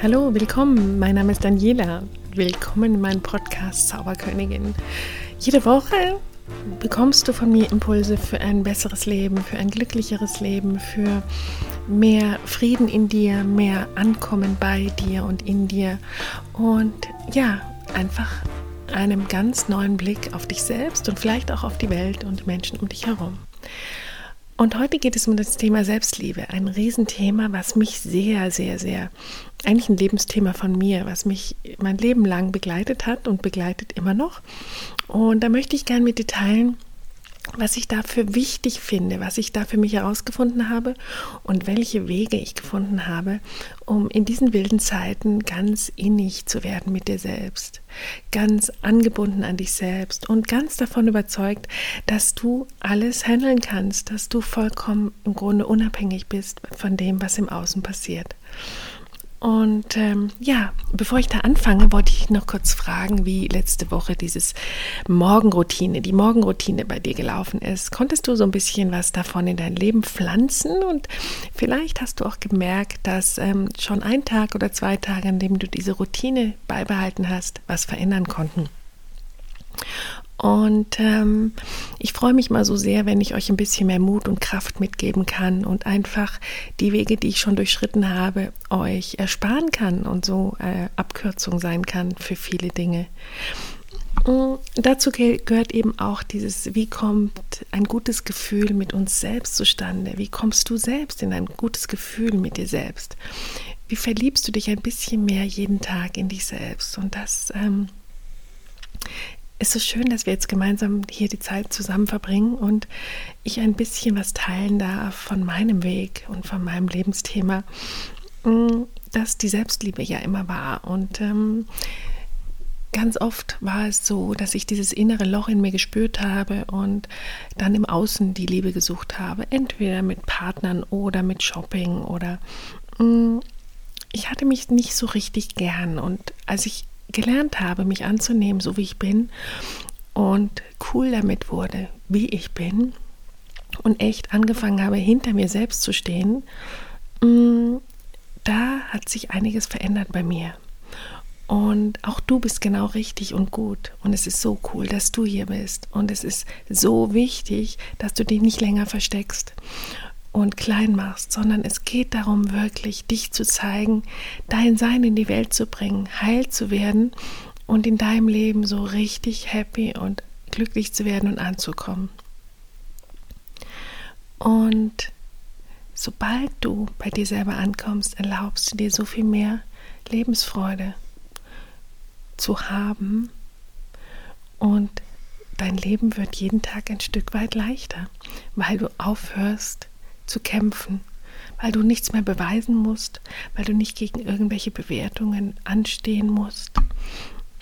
Hallo, willkommen. Mein Name ist Daniela. Willkommen in meinem Podcast Zauberkönigin. Jede Woche bekommst du von mir Impulse für ein besseres Leben, für ein glücklicheres Leben, für mehr Frieden in dir, mehr Ankommen bei dir und in dir und ja, einfach einem ganz neuen Blick auf dich selbst und vielleicht auch auf die Welt und Menschen um dich herum. Und heute geht es um das Thema Selbstliebe, ein Riesenthema, was mich sehr, sehr, sehr, eigentlich ein Lebensthema von mir, was mich mein Leben lang begleitet hat und begleitet immer noch. Und da möchte ich gerne mit dir teilen, was ich dafür wichtig finde, was ich da für mich herausgefunden habe und welche Wege ich gefunden habe, um in diesen wilden Zeiten ganz innig zu werden mit dir selbst, ganz angebunden an dich selbst und ganz davon überzeugt, dass du alles handeln kannst, dass du vollkommen im Grunde unabhängig bist von dem, was im Außen passiert. Und ähm, ja, bevor ich da anfange, wollte ich noch kurz fragen, wie letzte Woche dieses Morgenroutine, die Morgenroutine bei dir gelaufen ist. Konntest du so ein bisschen was davon in dein Leben pflanzen? Und vielleicht hast du auch gemerkt, dass ähm, schon ein Tag oder zwei Tage, an dem du diese Routine beibehalten hast, was verändern konnten. Und ähm, ich freue mich mal so sehr, wenn ich euch ein bisschen mehr Mut und Kraft mitgeben kann und einfach die Wege, die ich schon durchschritten habe, euch ersparen kann und so äh, Abkürzung sein kann für viele Dinge. Und dazu gehört eben auch dieses, wie kommt ein gutes Gefühl mit uns selbst zustande? Wie kommst du selbst in ein gutes Gefühl mit dir selbst? Wie verliebst du dich ein bisschen mehr jeden Tag in dich selbst? Und das ähm, ist so schön, dass wir jetzt gemeinsam hier die Zeit zusammen verbringen und ich ein bisschen was teilen darf von meinem Weg und von meinem Lebensthema, mm, dass die Selbstliebe ja immer war. Und ähm, ganz oft war es so, dass ich dieses innere Loch in mir gespürt habe und dann im Außen die Liebe gesucht habe, entweder mit Partnern oder mit Shopping oder mh, mm, ich hatte mich nicht so richtig gern und als ich gelernt habe, mich anzunehmen, so wie ich bin und cool damit wurde, wie ich bin und echt angefangen habe, hinter mir selbst zu stehen, mm, da hat sich einiges verändert bei mir. Und auch du bist genau richtig und gut. Und es ist so cool, dass du hier bist. Und es ist so wichtig, dass du dich nicht länger versteckst und klein machst, sondern es geht darum, wirklich dich zu zeigen, dein Sein in die Welt zu bringen, heil zu werden und in deinem Leben so richtig happy und glücklich zu werden und anzukommen. Und sobald du bei dir selber ankommst, erlaubst du dir so viel mehr Lebensfreude zu haben und dein Leben wird jeden Tag ein Stück weit leichter, weil du aufhörst, zu kämpfen, weil du nichts mehr beweisen musst, weil du nicht gegen irgendwelche Bewertungen anstehen musst.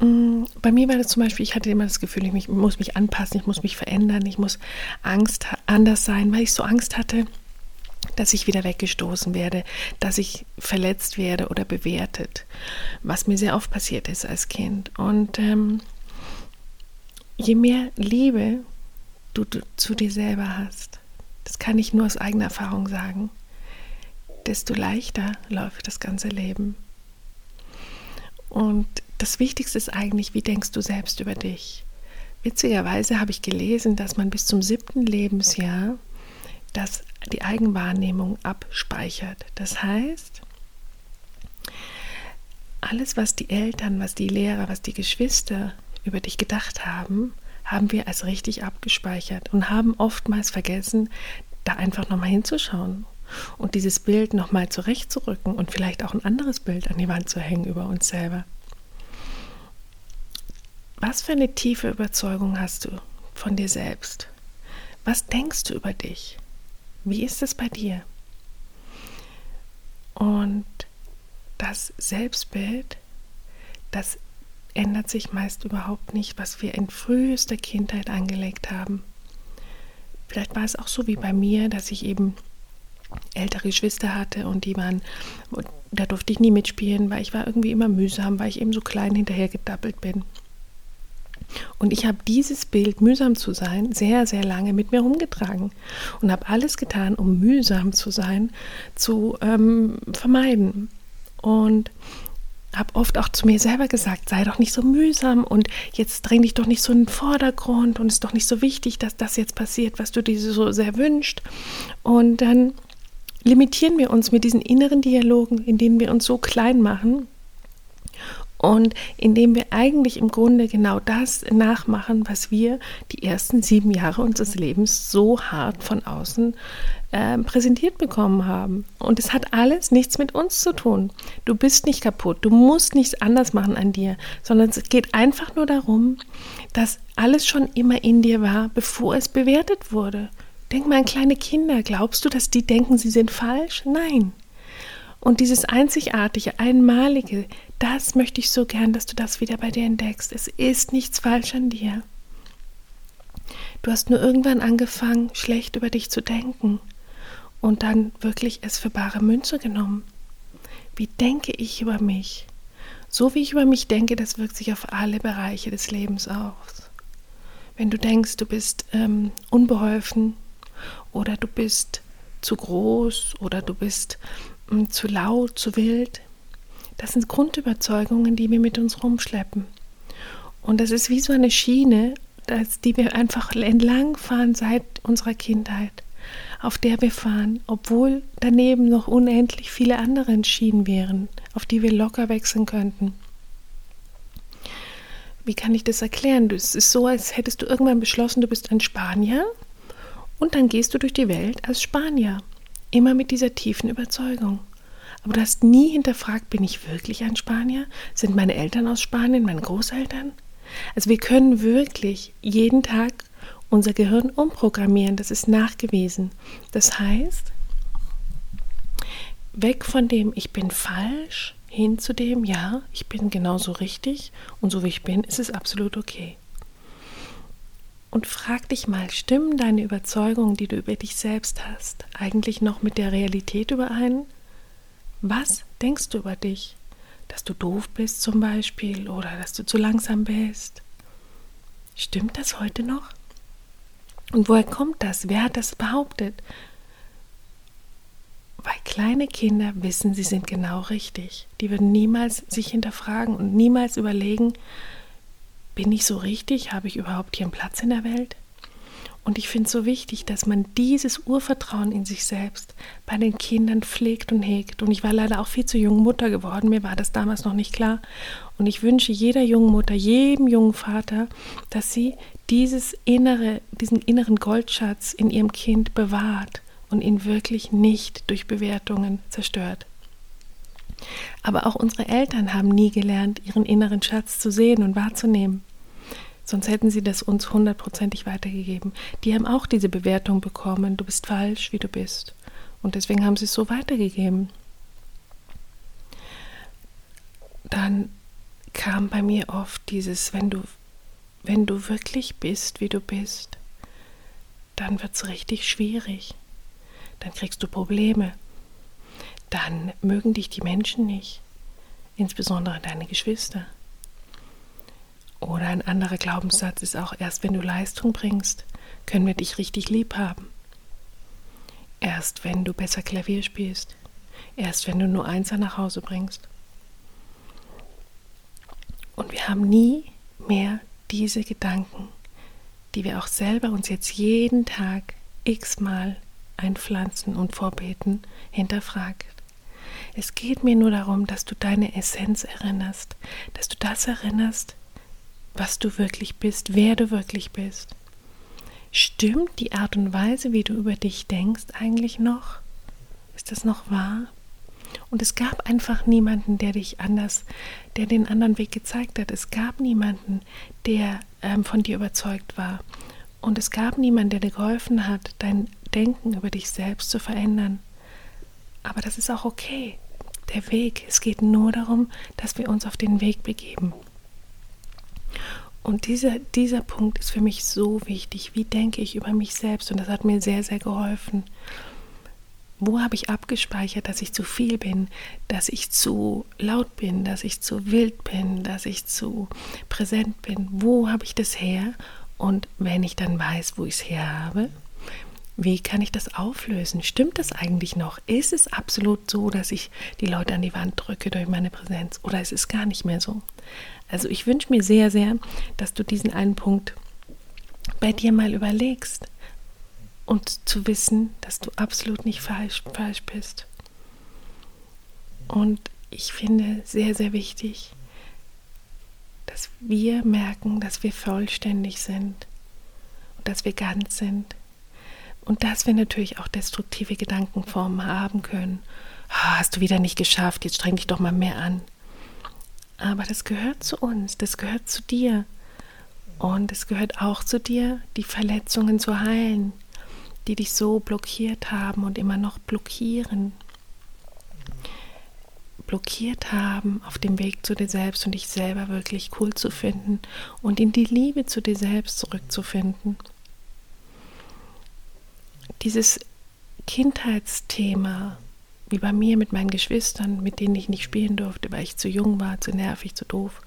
Mm, bei mir war das zum Beispiel, ich hatte immer das Gefühl, ich muss mich anpassen, ich muss mich verändern, ich muss Angst anders sein, weil ich so Angst hatte, dass ich wieder weggestoßen werde, dass ich verletzt werde oder bewertet, was mir sehr oft passiert ist als Kind. Und ähm, je mehr Liebe du, du zu dir selber hast, das kann ich nur aus eigener Erfahrung sagen, desto leichter läuft das ganze Leben. Und das Wichtigste ist eigentlich, wie denkst du selbst über dich? Witzigerweise habe ich gelesen, dass man bis zum siebten Lebensjahr das, die Eigenwahrnehmung abspeichert. Das heißt, alles, was die Eltern, was die Lehrer, was die Geschwister über dich gedacht haben, haben wir als richtig abgespeichert und haben oftmals vergessen, da einfach nochmal hinzuschauen und dieses Bild nochmal zurechtzurücken und vielleicht auch ein anderes Bild an die Wand zu hängen über uns selber. Was für eine tiefe Überzeugung hast du von dir selbst? Was denkst du über dich? Wie ist es bei dir? Und das Selbstbild, das ändert sich meist überhaupt nicht, was wir in frühester Kindheit angelegt haben. Vielleicht war es auch so wie bei mir, dass ich eben ältere Geschwister hatte und die waren, da durfte ich nie mitspielen, weil ich war irgendwie immer mühsam, weil ich eben so klein hinterhergedappelt bin. Und ich habe dieses Bild, mühsam zu sein, sehr, sehr lange mit mir rumgetragen und habe alles getan, um mühsam zu sein, zu ähm, vermeiden. und habe oft auch zu mir selber gesagt, sei doch nicht so mühsam und jetzt dräng dich doch nicht so in den Vordergrund und es ist doch nicht so wichtig, dass das jetzt passiert, was du dir so sehr wünschst. Und dann limitieren wir uns mit diesen inneren Dialogen, in denen wir uns so klein machen und indem wir eigentlich im Grunde genau das nachmachen, was wir die ersten sieben Jahre unseres Lebens so hart von außen äh, präsentiert bekommen haben. Und es hat alles nichts mit uns zu tun. Du bist nicht kaputt, du musst nichts anders machen an dir, sondern es geht einfach nur darum, dass alles schon immer in dir war, bevor es bewertet wurde. Denk mal an kleine Kinder. Glaubst du, dass die denken, sie sind falsch? Nein. Und dieses einzigartige, einmalige, das möchte ich so gern, dass du das wieder bei dir entdeckst. Es ist nichts falsch an dir. Du hast nur irgendwann angefangen, schlecht über dich zu denken und dann wirklich es für bare Münze genommen. Wie denke ich über mich? So wie ich über mich denke, das wirkt sich auf alle Bereiche des Lebens aus. Wenn du denkst, du bist ähm, unbeholfen oder du bist zu groß oder du bist zu laut, zu wild, das sind Grundüberzeugungen, die wir mit uns rumschleppen. Und das ist wie so eine Schiene, die wir einfach entlang fahren seit unserer Kindheit, auf der wir fahren, obwohl daneben noch unendlich viele andere Schienen wären, auf die wir locker wechseln könnten. Wie kann ich das erklären? Es ist so, als hättest du irgendwann beschlossen, du bist ein Spanier und dann gehst du durch die Welt als Spanier, immer mit dieser tiefen Überzeugung. Aber du hast nie hinterfragt, bin ich wirklich ein Spanier? Sind meine Eltern aus Spanien, meine Großeltern? Also wir können wirklich jeden Tag unser Gehirn umprogrammieren, das ist nachgewiesen. Das heißt, weg von dem ich bin falsch, hin zu dem ja, ich bin genauso richtig und so wie ich bin, ist es absolut okay. Und frag dich mal, stimmen deine Überzeugungen, die du über dich selbst hast, eigentlich noch mit der Realität überein? Was denkst du über dich? Dass du doof bist zum Beispiel oder dass du zu langsam bist? Stimmt das heute noch? Und woher kommt das? Wer hat das behauptet? Weil kleine Kinder wissen, sie sind genau richtig. Die würden niemals sich hinterfragen und niemals überlegen, bin ich so richtig? Habe ich überhaupt hier einen Platz in der Welt? Und ich finde es so wichtig, dass man dieses Urvertrauen in sich selbst bei den Kindern pflegt und hegt. Und ich war leider auch viel zu jung Mutter geworden. Mir war das damals noch nicht klar. Und ich wünsche jeder jungen Mutter, jedem jungen Vater, dass sie dieses innere, diesen inneren Goldschatz in ihrem Kind bewahrt und ihn wirklich nicht durch Bewertungen zerstört. Aber auch unsere Eltern haben nie gelernt, ihren inneren Schatz zu sehen und wahrzunehmen. Sonst hätten sie das uns hundertprozentig weitergegeben. Die haben auch diese Bewertung bekommen, du bist falsch, wie du bist. Und deswegen haben sie es so weitergegeben. Dann kam bei mir oft dieses, wenn du, wenn du wirklich bist, wie du bist, dann wird es richtig schwierig. Dann kriegst du Probleme. Dann mögen dich die Menschen nicht, insbesondere deine Geschwister. Oder ein anderer Glaubenssatz ist auch, erst wenn du Leistung bringst, können wir dich richtig lieb haben. Erst wenn du besser Klavier spielst. Erst wenn du nur Einser nach Hause bringst. Und wir haben nie mehr diese Gedanken, die wir auch selber uns jetzt jeden Tag x-mal einpflanzen und vorbeten, hinterfragt. Es geht mir nur darum, dass du deine Essenz erinnerst, dass du das erinnerst, was du wirklich bist, wer du wirklich bist. Stimmt die Art und Weise, wie du über dich denkst, eigentlich noch? Ist das noch wahr? Und es gab einfach niemanden, der dich anders, der den anderen Weg gezeigt hat. Es gab niemanden, der ähm, von dir überzeugt war. Und es gab niemanden, der dir geholfen hat, dein Denken über dich selbst zu verändern. Aber das ist auch okay. Der Weg, es geht nur darum, dass wir uns auf den Weg begeben. Und dieser, dieser Punkt ist für mich so wichtig. Wie denke ich über mich selbst? Und das hat mir sehr, sehr geholfen. Wo habe ich abgespeichert, dass ich zu viel bin, dass ich zu laut bin, dass ich zu wild bin, dass ich zu präsent bin? Wo habe ich das her? Und wenn ich dann weiß, wo ich es her habe, Wie kann ich das auflösen? Stimmt das eigentlich noch? Ist es absolut so, dass ich die Leute an die Wand drücke durch meine Präsenz? Oder ist es gar nicht mehr so? Also ich wünsche mir sehr, sehr, dass du diesen einen Punkt bei dir mal überlegst und zu wissen, dass du absolut nicht falsch, falsch bist. Und ich finde sehr, sehr wichtig, dass wir merken, dass wir vollständig sind und dass wir ganz sind und dass wir natürlich auch destruktive Gedankenformen haben können. Oh, hast du wieder nicht geschafft, jetzt streng dich doch mal mehr an. Aber das gehört zu uns, das gehört zu dir. Und es gehört auch zu dir, die Verletzungen zu heilen, die dich so blockiert haben und immer noch blockieren. Blockiert haben auf dem Weg zu dir selbst und dich selber wirklich cool zu finden und in die Liebe zu dir selbst zurückzufinden dieses Kindheitsthema, wie bei mir mit meinen Geschwistern, mit denen ich nicht spielen durfte, weil ich zu jung war, zu nervig, zu doof.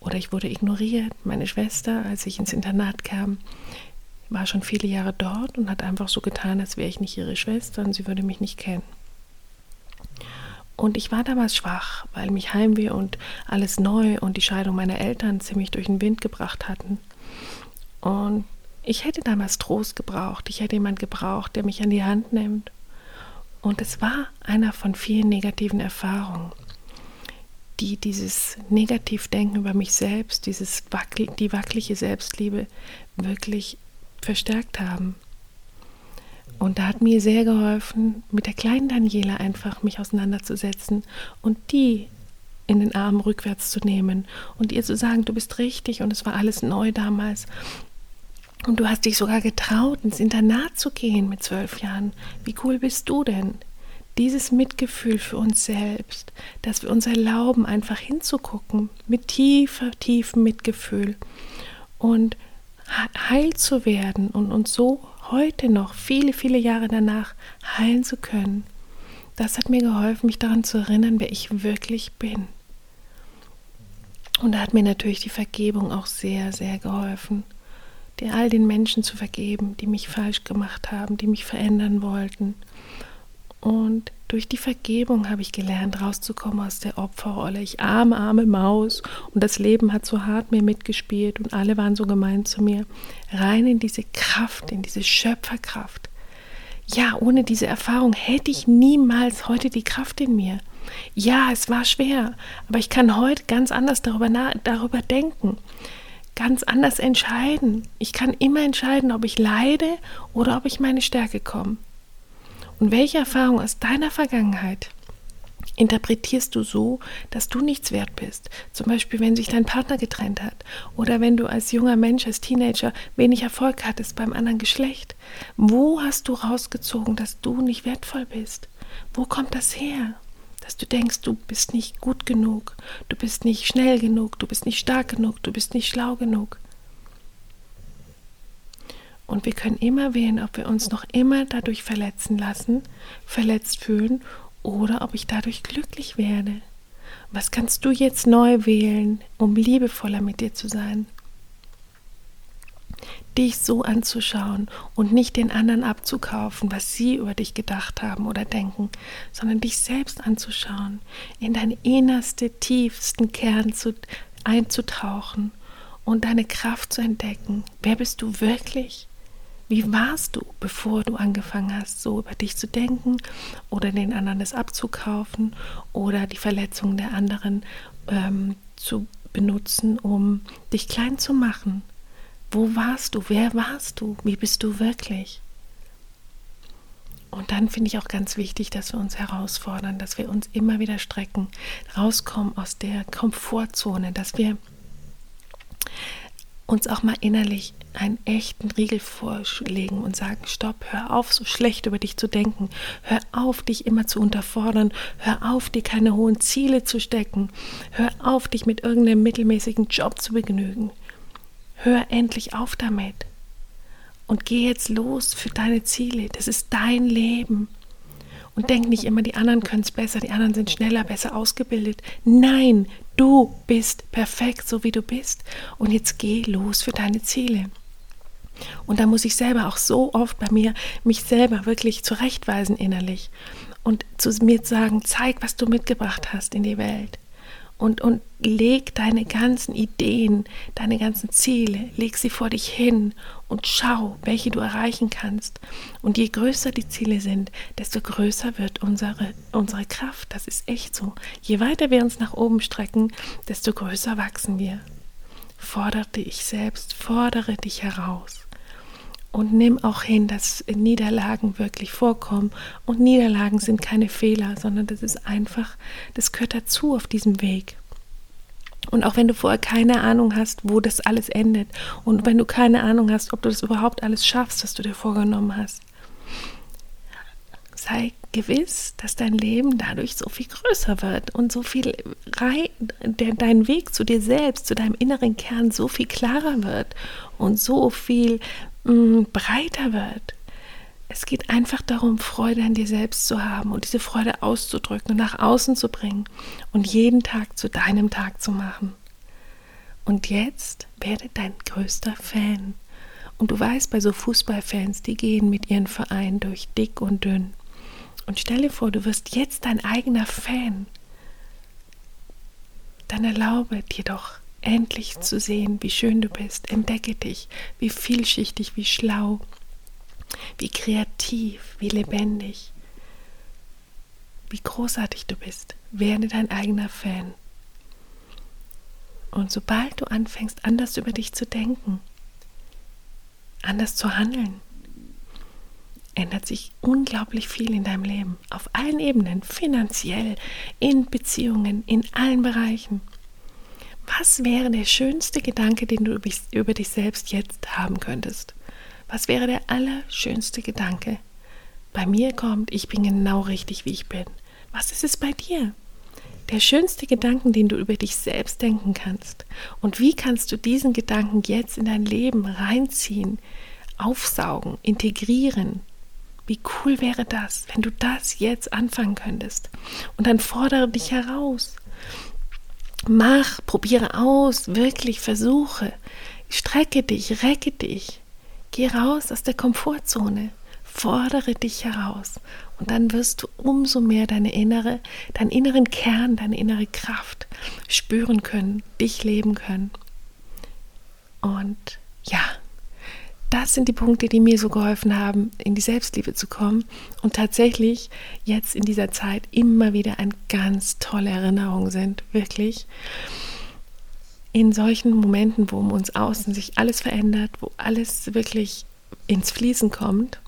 Oder ich wurde ignoriert. Meine Schwester, als ich ins Internat kam, war schon viele Jahre dort und hat einfach so getan, als wäre ich nicht ihre Schwester und sie würde mich nicht kennen. Und ich war damals schwach, weil mich Heimweh und alles neu und die Scheidung meiner Eltern ziemlich durch den Wind gebracht hatten. Und ich hätte damals Trost gebraucht. Ich hätte jemand gebraucht, der mich an die Hand nimmt. Und es war einer von vielen negativen Erfahrungen, die dieses Negativdenken über mich selbst, dieses wackel, die wackelige Selbstliebe wirklich verstärkt haben. Und da hat mir sehr geholfen, mit der kleinen Daniela einfach mich auseinanderzusetzen und die in den Arm rückwärts zu nehmen und ihr zu sagen, du bist richtig und es war alles neu damals und du hast dich sogar getraut, ins Internat zu gehen mit zwölf Jahren. Wie cool bist du denn? Dieses Mitgefühl für uns selbst, dass wir uns erlauben, einfach hinzugucken, mit tiefer, tiefem Mitgefühl und heil zu werden und uns so heute noch, viele, viele Jahre danach, heilen zu können. Das hat mir geholfen, mich daran zu erinnern, wer ich wirklich bin. Und da hat mir natürlich die Vergebung auch sehr, sehr geholfen dir all den Menschen zu vergeben, die mich falsch gemacht haben, die mich verändern wollten. Und durch die Vergebung habe ich gelernt, rauszukommen aus der Opferrolle. Ich arme, arme Maus und das Leben hat so hart mir mitgespielt und alle waren so gemein zu mir. Rein in diese Kraft, in diese Schöpferkraft. Ja, ohne diese Erfahrung hätte ich niemals heute die Kraft in mir. Ja, es war schwer, aber ich kann heute ganz anders darüber, darüber denken ganz anders entscheiden. Ich kann immer entscheiden, ob ich leide oder ob ich meine Stärke komme. Und welche Erfahrung aus deiner Vergangenheit interpretierst du so, dass du nichts wert bist? Zum Beispiel, wenn sich dein Partner getrennt hat oder wenn du als junger Mensch, als Teenager wenig Erfolg hattest beim anderen Geschlecht. Wo hast du rausgezogen, dass du nicht wertvoll bist? Wo kommt das her? Dass du denkst, du bist nicht gut genug, du bist nicht schnell genug, du bist nicht stark genug, du bist nicht schlau genug. Und wir können immer wählen, ob wir uns noch immer dadurch verletzen lassen, verletzt fühlen oder ob ich dadurch glücklich werde. Was kannst du jetzt neu wählen, um liebevoller mit dir zu sein? Dich so anzuschauen und nicht den anderen abzukaufen, was sie über dich gedacht haben oder denken, sondern dich selbst anzuschauen, in deinen innerste, tiefsten Kern zu, einzutauchen und deine Kraft zu entdecken. Wer bist du wirklich? Wie warst du, bevor du angefangen hast, so über dich zu denken oder den anderen es abzukaufen oder die Verletzungen der anderen ähm, zu benutzen, um dich klein zu machen? Wo warst du? Wer warst du? Wie bist du wirklich? Und dann finde ich auch ganz wichtig, dass wir uns herausfordern, dass wir uns immer wieder strecken, rauskommen aus der Komfortzone, dass wir uns auch mal innerlich einen echten Riegel vorlegen und sagen, stopp, hör auf, so schlecht über dich zu denken, hör auf, dich immer zu unterfordern, hör auf, dir keine hohen Ziele zu stecken, hör auf, dich mit irgendeinem mittelmäßigen Job zu begnügen, Hör endlich auf damit und geh jetzt los für deine Ziele. Das ist dein Leben. Und denk nicht immer, die anderen können es besser, die anderen sind schneller, besser ausgebildet. Nein, du bist perfekt, so wie du bist. Und jetzt geh los für deine Ziele. Und da muss ich selber auch so oft bei mir mich selber wirklich zurechtweisen innerlich und zu mir sagen, zeig, was du mitgebracht hast in die Welt. Und, und leg deine ganzen Ideen, deine ganzen Ziele, leg sie vor dich hin und schau, welche du erreichen kannst. Und je größer die Ziele sind, desto größer wird unsere, unsere Kraft. Das ist echt so. Je weiter wir uns nach oben strecken, desto größer wachsen wir. Fordere dich selbst, fordere dich heraus und nimm auch hin, dass Niederlagen wirklich vorkommen. Und Niederlagen sind keine Fehler, sondern das ist einfach, das gehört dazu auf diesem Weg. Und auch wenn du vorher keine Ahnung hast, wo das alles endet und wenn du keine Ahnung hast, ob du das überhaupt alles schaffst, was du dir vorgenommen hast, sei gewiss, dass dein Leben dadurch so viel größer wird und so viel dein Weg zu dir selbst, zu deinem inneren Kern so viel klarer wird und so viel breiter wird. Es geht einfach darum, Freude an dir selbst zu haben und diese Freude auszudrücken und nach außen zu bringen und jeden Tag zu deinem Tag zu machen. Und jetzt werde dein größter Fan. Und du weißt, bei so Fußballfans, die gehen mit ihren Vereinen durch dick und dünn. Und stell dir vor, du wirst jetzt dein eigener Fan. Dann erlaube dir doch endlich zu sehen, wie schön du bist. Entdecke dich, wie vielschichtig, wie schlau, wie kreativ, wie lebendig, wie großartig du bist. Werde dein eigener Fan. Und sobald du anfängst, anders über dich zu denken, anders zu handeln, ändert sich unglaublich viel in deinem Leben. Auf allen Ebenen, finanziell, in Beziehungen, in allen Bereichen. Was wäre der schönste Gedanke, den du über dich selbst jetzt haben könntest? Was wäre der allerschönste Gedanke? Bei mir kommt, ich bin genau richtig, wie ich bin. Was ist es bei dir? Der schönste Gedanken, den du über dich selbst denken kannst. Und wie kannst du diesen Gedanken jetzt in dein Leben reinziehen, aufsaugen, integrieren? Wie cool wäre das, wenn du das jetzt anfangen könntest? Und dann fordere dich heraus. Mach, probiere aus, wirklich versuche. Strecke dich, recke dich. Geh raus aus der Komfortzone. Fordere dich heraus. Und dann wirst du umso mehr deine innere, deinen inneren Kern, deine innere Kraft spüren können, dich leben können. Und ja, das sind die Punkte, die mir so geholfen haben, in die Selbstliebe zu kommen und tatsächlich jetzt in dieser Zeit immer wieder eine ganz tolle Erinnerung sind, wirklich. In solchen Momenten, wo um uns außen sich alles verändert, wo alles wirklich ins Fließen kommt,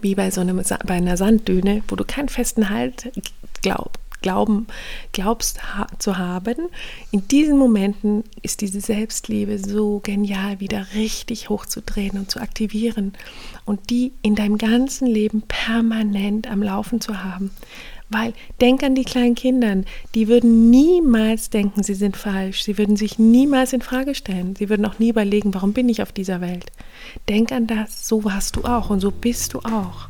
wie bei so einem, bei einer Sanddüne, wo du keinen festen Halt glaubst glauben, glaubst ha zu haben, in diesen Momenten ist diese Selbstliebe so genial, wieder richtig hochzudrehen und zu aktivieren und die in deinem ganzen Leben permanent am Laufen zu haben. Weil denk an die kleinen Kinder, die würden niemals denken, sie sind falsch. Sie würden sich niemals in Frage stellen. Sie würden auch nie überlegen, warum bin ich auf dieser Welt. Denk an das, so warst du auch und so bist du auch.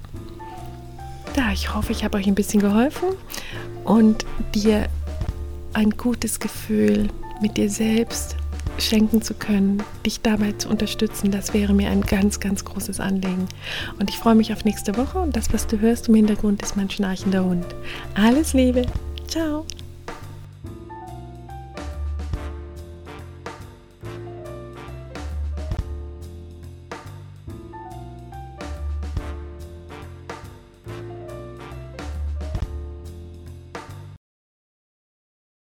Da, ich hoffe, ich habe euch ein bisschen geholfen und dir ein gutes Gefühl mit dir selbst schenken zu können, dich dabei zu unterstützen, das wäre mir ein ganz, ganz großes Anliegen. Und ich freue mich auf nächste Woche und das, was du hörst im Hintergrund, ist mein schnarchender Hund. Alles Liebe. Ciao.